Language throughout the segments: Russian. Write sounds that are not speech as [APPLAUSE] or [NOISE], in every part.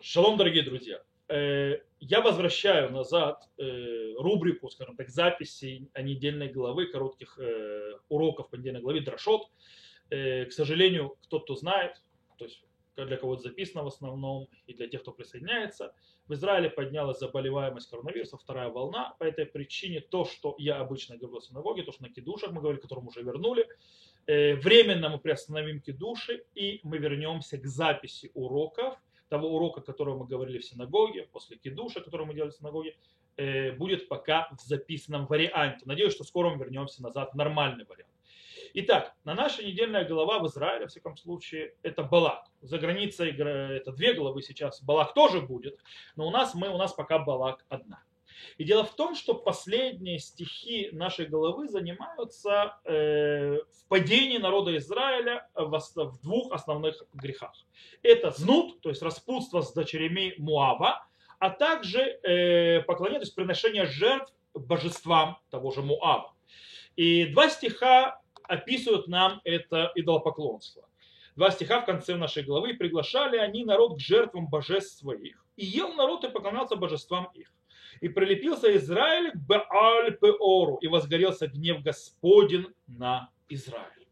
Шалом, дорогие друзья. Э, Я возвращаю назад э, рубрику, скажем так, записей о недельной главы, коротких э, уроков по недельной главе Дрошот. Э, К сожалению, кто кто знает, то есть для кого это записано в основном, и для тех, кто присоединяется, в Израиле поднялась заболеваемость коронавируса, вторая волна. По этой причине то, что я обычно говорил в синагоге, то, что на кидушах мы говорили, которым уже вернули, временно мы приостановим кидуши, и мы вернемся к записи уроков, того урока, который мы говорили в синагоге, после кидуша, который мы делали в синагоге, э, будет пока в записанном варианте. Надеюсь, что скоро мы вернемся назад в нормальный вариант. Итак, на наша недельная глава в Израиле, в всяком случае, это Балак. За границей это две главы сейчас. Балак тоже будет, но у нас, мы, у нас пока Балак одна. И дело в том, что последние стихи нашей головы занимаются э, в падении народа Израиля в, в двух основных грехах. Это знут, то есть распутство с дочерями Муава, а также э, поклонение, то есть приношение жертв божествам того же Муава. И два стиха описывают нам это идолопоклонство. Два стиха в конце нашей главы приглашали они народ к жертвам божеств своих. И ел народ и поклонялся божествам их. И прилепился Израиль к Бааль-Пеору, и возгорелся гнев Господень на Израиль.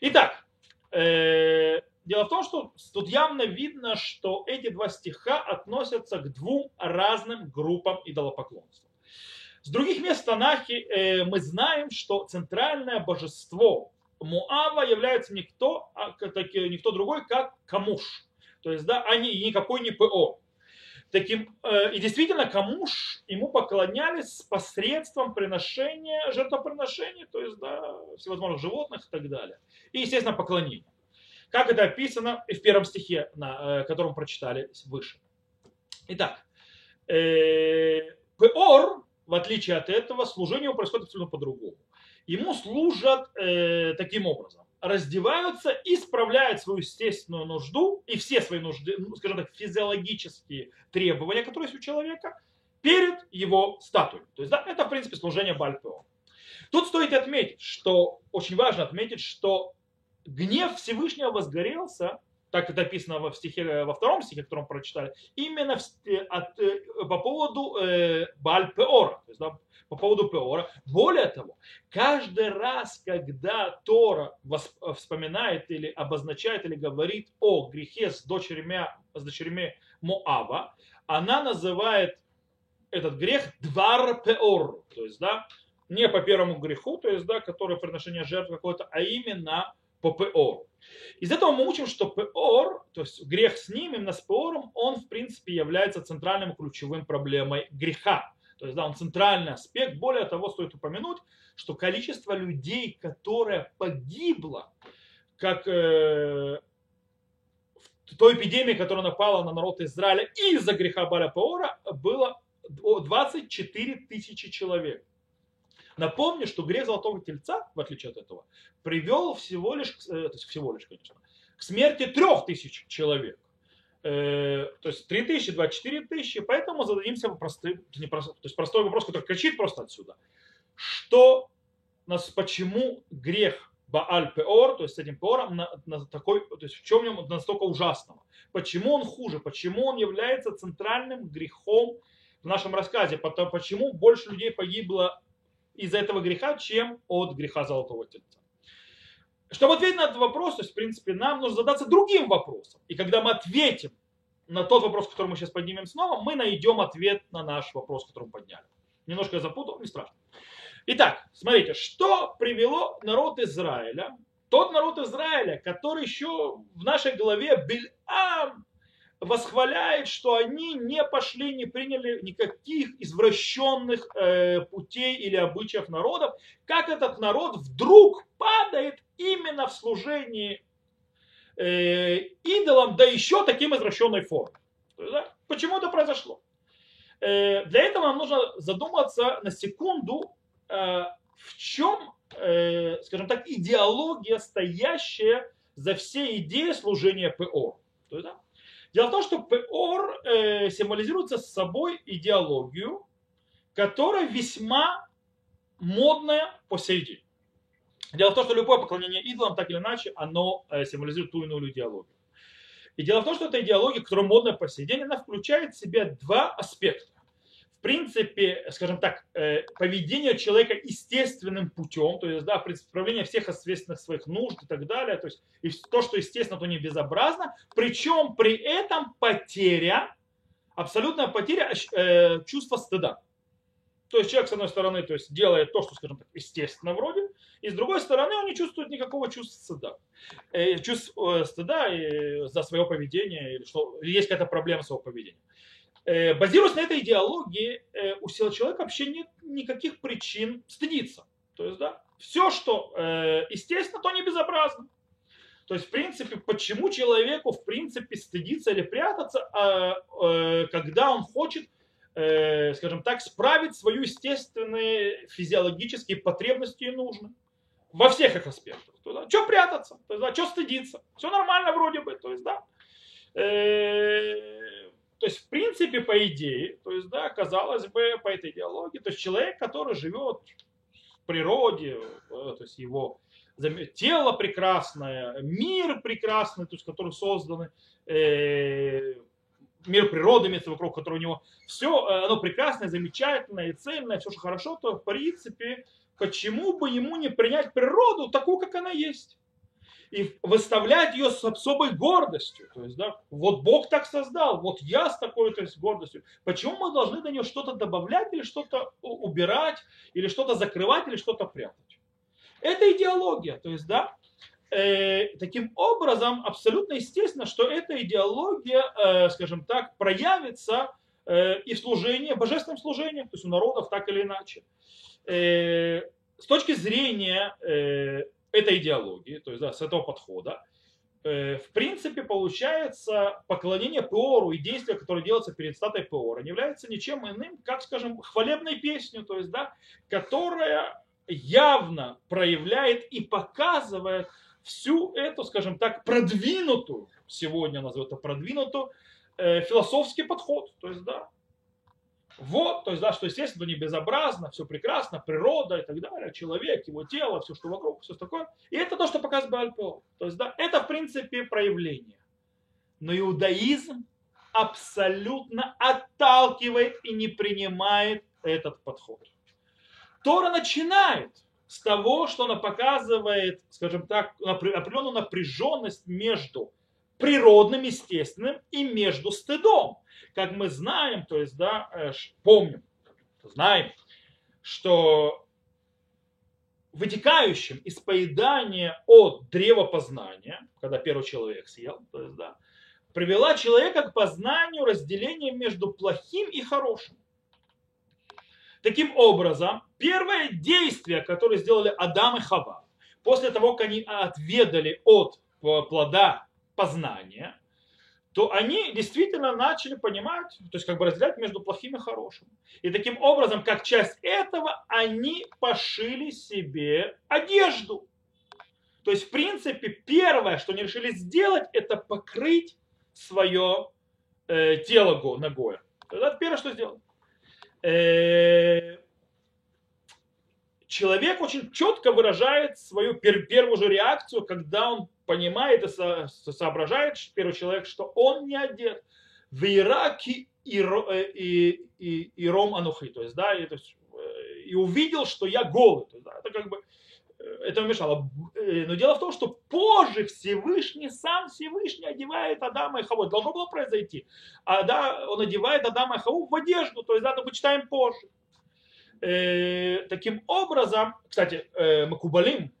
Итак, э, дело в том, что тут явно видно, что эти два стиха относятся к двум разным группам идолопоклонства. С других мест в Танахе э, мы знаем, что центральное божество Муава является никто, а, так, никто другой, как Камуш. То есть, да, они никакой не ПО. Таким, э, и действительно, Камуш ему поклонялись посредством приношения, жертвоприношений, то есть да, всевозможных животных и так далее. И, естественно, поклонения. Как это описано в первом стихе, на, э, котором прочитали выше. Итак, э, Пеор, в отличие от этого, служение происходит абсолютно по-другому. Ему служат таким образом раздеваются и справляют свою естественную нужду и все свои нужды, ну, скажем так, физиологические требования, которые есть у человека, перед его статуей. То есть, да, это, в принципе, служение Бальпео. Тут стоит отметить, что очень важно отметить, что гнев Всевышнего возгорелся, так это описано во, стихе, во втором стихе, котором прочитали, именно в, от, э, по поводу э, Бальпеора. То есть, да, по поводу Пеора. Более того, каждый раз, когда Тора вспоминает или обозначает или говорит о грехе с дочерями, с дочерями Моаба, она называет этот грех двар пеор, то есть, да, не по первому греху, то есть, да, который приношение жертв какой-то, а именно по пеору. Из этого мы учим, что пеор, то есть грех с ним, именно с пеором, он в принципе является центральным ключевым проблемой греха. То есть, да, он центральный аспект. Более того, стоит упомянуть, что количество людей, которое погибло, как э, в той эпидемии, которая напала на народ Израиля из-за греха Баля Паора, было 24 тысячи человек. Напомню, что грех Золотого Тельца, в отличие от этого, привел всего лишь, э, то есть всего лишь, конечно, к смерти трех тысяч человек. Э, то есть 3 тысячи, 24 тысячи, поэтому зададимся простым, не просто, то есть простой вопрос, который кричит просто отсюда. Что, нас, почему грех Бааль Пеор, то есть с этим Пеором, на, на такой, то есть в чем нем настолько ужасного? Почему он хуже? Почему он является центральным грехом в нашем рассказе? Почему больше людей погибло из-за этого греха, чем от греха Золотого Тельца? Чтобы ответить на этот вопрос, то есть, в принципе, нам нужно задаться другим вопросом. И когда мы ответим на тот вопрос, который мы сейчас поднимем снова, мы найдем ответ на наш вопрос, который мы подняли. Немножко я запутал, не страшно. Итак, смотрите, что привело народ Израиля, тот народ Израиля, который еще в нашей голове Бильам восхваляет, что они не пошли, не приняли никаких извращенных э, путей или обычаев народов, как этот народ вдруг падает именно в служении э, идолам, да еще таким извращенной форме. Да? Почему это произошло? Э, для этого нам нужно задуматься на секунду, э, в чем, скажем так, идеология, стоящая за всей идеей служения ПО. То есть? Дело в том, что Пеор э, символизируется с собой идеологию, которая весьма модная по сей день. Дело в том, что любое поклонение идолам, так или иначе, оно э, символизирует ту или иную идеологию. И дело в том, что эта идеология, которая модная по сей день, она включает в себя два аспекта. В принципе, скажем так, э, поведение человека естественным путем, то есть, да, представление всех ответственных своих нужд и так далее, то есть, и то, что естественно, то не безобразно, причем при этом потеря, абсолютная потеря э, чувства стыда. То есть человек, с одной стороны, то есть делает то, что, скажем так, естественно вроде, и с другой стороны, он не чувствует никакого чувства стыда. Э, чувств э, стыда э, за свое поведение, или что есть какая-то проблема с его поведением. Базируясь на этой идеологии, э, у человека вообще нет никаких причин стыдиться. То есть, да, все, что э, естественно, то не безобразно. То есть, в принципе, почему человеку, в принципе, стыдиться или прятаться, а, э, когда он хочет э, скажем так, справить свою естественные физиологические потребности и нужны. Во всех их аспектах. То есть, да, что прятаться? То да, что стыдиться? Все нормально вроде бы. То есть, да. То есть, в принципе, по идее, то есть, да, казалось бы, по этой идеологии, то есть человек, который живет в природе, э, то есть его тело прекрасное, мир прекрасный, то есть, который созданы, э, мир природы имеется вокруг, который у него все, э, оно прекрасное, замечательное цельное, все, что хорошо, то в принципе, почему бы ему не принять природу такую, как она есть? И выставлять ее с особой гордостью. То есть, да, вот Бог так создал, вот я с такой то гордостью. Почему мы должны до нее что-то добавлять или что-то убирать, или что-то закрывать, или что-то прятать? Это идеология. То есть, да, э, таким образом, абсолютно естественно, что эта идеология, э, скажем так, проявится э, и в служении, божественном служении, то есть у народов так или иначе. Э, с точки зрения э, этой идеологии, то есть да, с этого подхода, э, в принципе, получается поклонение Пеору и действия, которые делаются перед статой Пеора, не является ничем иным, как, скажем, хвалебной песню, то есть, да, которая явно проявляет и показывает всю эту, скажем так, продвинутую, сегодня назову это продвинутую, э, философский подход. То есть, да, вот, то есть, да, что, естественно, не безобразно, все прекрасно, природа и так далее, человек, его тело, все, что вокруг, все такое. И это то, что показывает Бальпо. То есть, да, это, в принципе, проявление. Но иудаизм абсолютно отталкивает и не принимает этот подход. Тора начинает с того, что она показывает, скажем так, определенную напряженность между природным, естественным и между стыдом. Как мы знаем, то есть, да, э, помним, знаем, что вытекающим из поедания от древа познания, когда первый человек съел, то есть, да, привела человека к познанию разделения между плохим и хорошим. Таким образом, первое действие, которое сделали Адам и Хава, после того, как они отведали от плода познания, то они действительно начали понимать, то есть как бы разделять между плохим и хорошим. И таким образом, как часть этого, они пошили себе одежду. То есть, в принципе, первое, что они решили сделать, это покрыть свое э, тело ногой. Это первое, что сделали. Э, человек очень четко выражает свою первую же реакцию, когда он понимает и соображает, первый человек, что он не одет в Ираке и, э, и, и, и Ром Анухи, то есть, да, и, то есть, э, и увидел, что я голый. То есть, да, это как бы это мешало. Но дело в том, что позже Всевышний, сам Всевышний одевает Адама и Хаву. Должно было произойти. А да, он одевает Адама и Хаву в одежду. То есть, да, мы читаем позже. Э, таким образом, кстати, э, Макубалим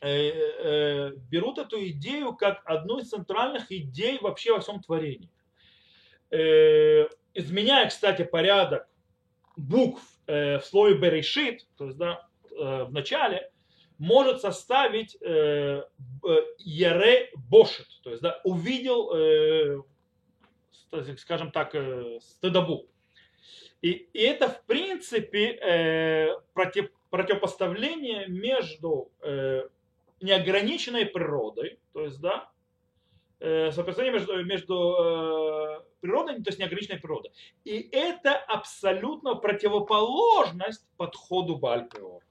э, э, берут эту идею как одну из центральных идей вообще во всем творении. Изменяя, кстати, порядок букв в слове Берешит, то есть да, в начале, может составить э, Яре Бошет, то есть да, увидел, скажем так, э. И, и это, в принципе, э, против, противопоставление между э, неограниченной природой, то есть, да, э, сопоставление между, между э, природой, то есть неограниченной природой. И это абсолютно противоположность подходу Бальприора.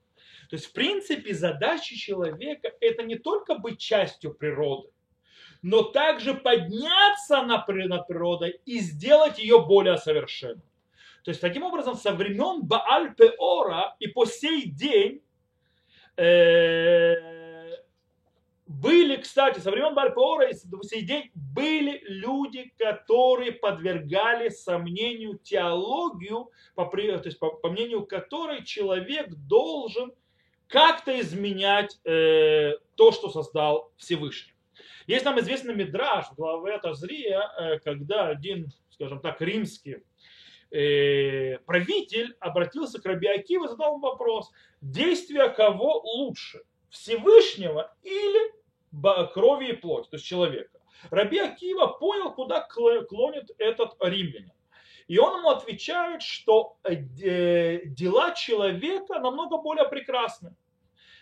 То есть, в принципе, задача человека – это не только быть частью природы, но также подняться над природой и сделать ее более совершенной. То есть, таким образом, со времен Бааль-Пеора и по сей день э, были, кстати, со времен Бааль-Пеора и по сей день были люди, которые подвергали сомнению теологию, по, то есть, по, по мнению которой человек должен как-то изменять э, то, что создал Всевышний. Есть нам известный мидраж главе Тазрия, э, когда один, скажем так, римский э, правитель обратился к Раби Акиву и задал вопрос, действие кого лучше, Всевышнего или крови и плоти, то есть человека. Раби Акива понял, куда клонит этот римлянин. И он ему отвечает, что э, дела человека намного более прекрасны.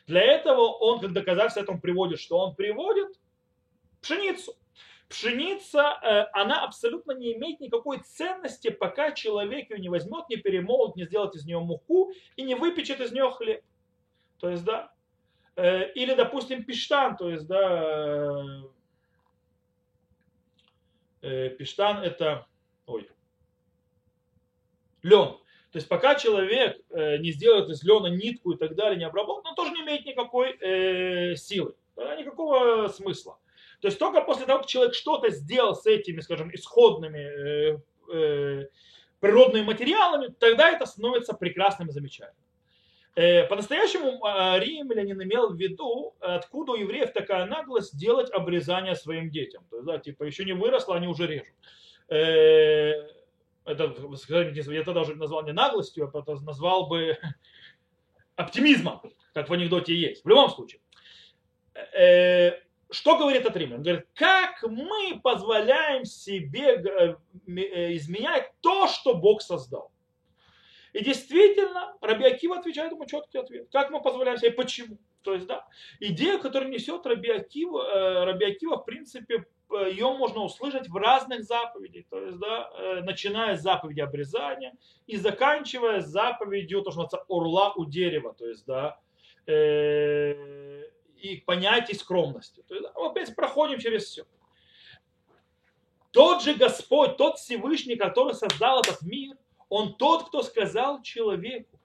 Для этого он, как доказательство этому приводит, что он приводит пшеницу. Пшеница, э, она абсолютно не имеет никакой ценности, пока человек ее не возьмет, не перемолот, не сделает из нее муку и не выпечет из нее хлеб. То есть, да, э, или, допустим, пиштан, то есть, да, э, пиштан это, ой, лен. То есть пока человек не сделает из лена нитку и так далее, не обработает, он тоже не имеет никакой силы, никакого смысла. То есть только после того, как человек что-то сделал с этими, скажем, исходными э, э, природными материалами, тогда это становится прекрасным и замечательным. Э, по-настоящему э, римлянин имел в виду, откуда у евреев такая наглость делать обрезание своим детям. То есть, да, типа, еще не выросло, они уже режут. Э, это, я тогда уже назвал не наглостью, а назвал бы [LAUGHS] оптимизмом, как в анекдоте есть. В любом случае что говорит этот римлян? Он говорит, как мы позволяем себе э, э, изменять то, что Бог создал. И действительно, Раби Акива отвечает ему четкий ответ. Как мы позволяем себе, почему? То есть, да, идея, которую несет Раби Акива, э, Раби Акива, в принципе, ее можно услышать в разных заповедях. То есть, да, начиная с заповеди обрезания и заканчивая заповедью, то, что называется, орла у дерева. То есть, да, и понятий скромности. То есть, опять проходим через все. Тот же Господь, тот Всевышний, который создал этот мир, он тот, кто сказал человеку,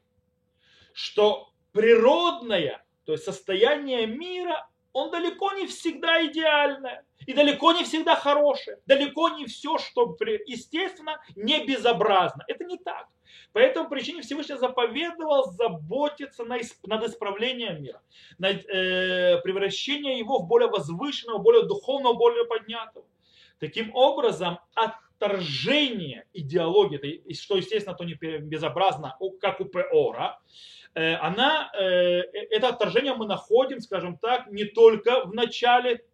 что природное, то есть состояние мира, он далеко не всегда идеальное. И далеко не всегда хорошее. Далеко не все, что естественно, не безобразно. Это не так. По этому причине Всевышний заповедовал заботиться над исправлением мира, над э, превращением его в более возвышенного, более духовного, более поднятого. Таким образом, отторжение идеологии, что, естественно, то не безобразно, как у Пеора, Э, она, э, э, это отторжение мы находим, скажем так, не только в начале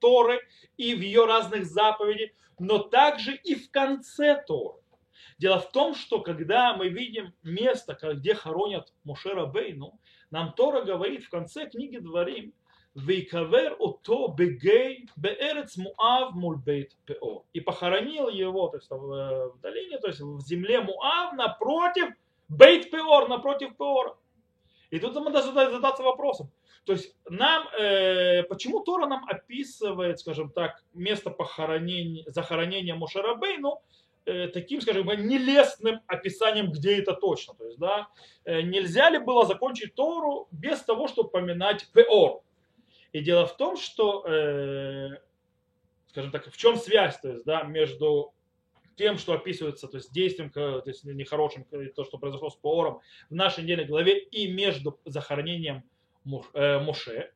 Торы и в ее разных заповедях, но также и в конце Торы. Дело в том, что когда мы видим место, где хоронят Мушера Бейну, нам Тора говорит в конце книги Дворим, Вейкавер ото бегей беэрец Муав мульбейт пео. И похоронил его то есть, в долине, то есть в земле Муав напротив Бейт Пеор напротив Пеора. И тут мы должны задаться вопросом. То есть нам, э, почему Тора нам описывает, скажем так, место похоронения, захоронения Мушарабейну э, таким, скажем, нелестным описанием, где это точно. То есть, да, э, нельзя ли было закончить Тору без того, чтобы поминать Пеор? И дело в том, что, э, скажем так, в чем связь, то есть, да, между тем, что описывается, то есть действием, то есть нехорошим, то, что произошло с Паором в нашей недельной главе и между захоронением э, Моше,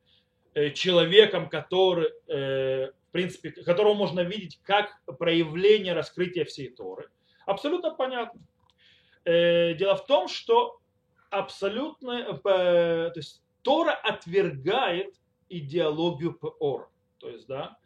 э, человеком, который, э, в принципе, которого можно видеть как проявление раскрытия всей Торы. Абсолютно понятно. Дело в том, что абсолютно, то есть Тора отвергает идеологию Пеора. То есть, да,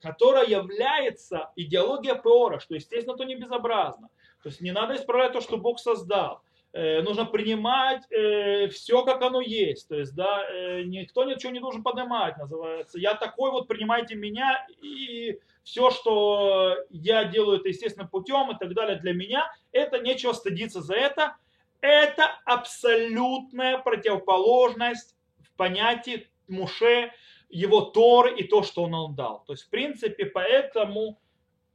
которая является идеология Пеора, что, естественно, то не безобразно. То есть не надо исправлять то, что Бог создал. Э, нужно принимать э, все, как оно есть. То есть, да, э, никто ничего не должен поднимать, называется. Я такой вот, принимайте меня, и все, что я делаю, это естественным путем и так далее для меня, это нечего стыдиться за это. Это абсолютная противоположность в понятии Муше, его Торы и то, что он нам дал. То есть, в принципе, поэтому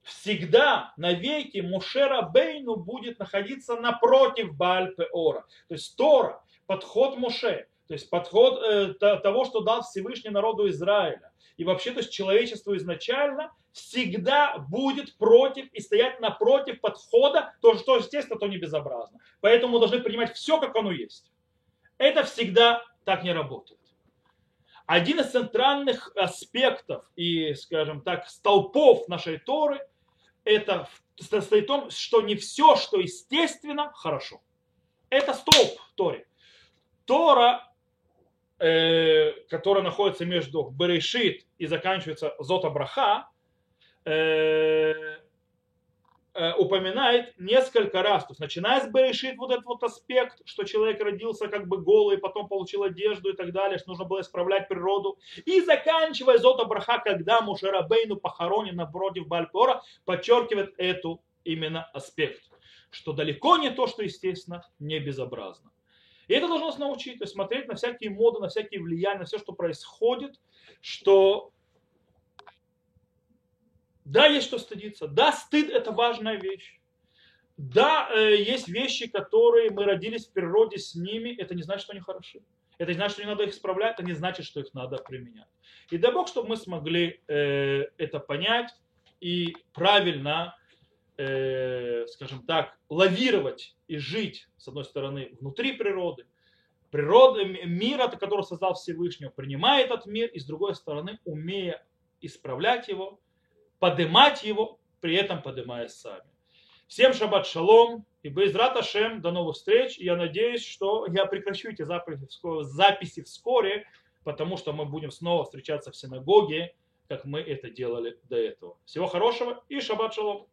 всегда навеки Мушера Бейну будет находиться напротив Бааль-Пеора. То есть Тора, подход Муше, то есть подход э, того, что дал Всевышний народу Израиля. И вообще, то есть человечество изначально всегда будет против и стоять напротив подхода, то, что естественно, то не безобразно. Поэтому мы должны принимать все, как оно есть. Это всегда так не работает. Один из центральных аспектов и, скажем так, столпов нашей Торы – это состоит в том, что не все, что естественно, хорошо. Это столб в Торе. Тора, э, которая находится между Берешит и заканчивается Зота Браха, Э, упоминает несколько раз, то есть начиная с Берешит вот этот вот аспект, что человек родился как бы голый, потом получил одежду и так далее, что нужно было исправлять природу, и заканчивая Зота Браха, когда Мушерабейну похоронен напротив Бальпора, подчеркивает эту именно аспект, что далеко не то, что естественно, не безобразно. И это должно нас научить, то есть смотреть на всякие моды, на всякие влияния, на все, что происходит, что да, есть что стыдиться. Да, стыд это важная вещь. Да, э, есть вещи, которые мы родились в природе с ними, это не значит, что они хороши. Это не значит, что не надо их исправлять, это не значит, что их надо применять. И дай Бог, чтобы мы смогли э, это понять и правильно, э, скажем так, лавировать и жить, с одной стороны, внутри природы, природы, мира, который создал Всевышний, принимая этот мир, и с другой стороны, умея исправлять его, подымать его, при этом подымая сами. Всем шаббат шалом и безрат Ашем, до новых встреч. Я надеюсь, что я прекращу эти записи вскоре, потому что мы будем снова встречаться в синагоге, как мы это делали до этого. Всего хорошего и шаббат шалом.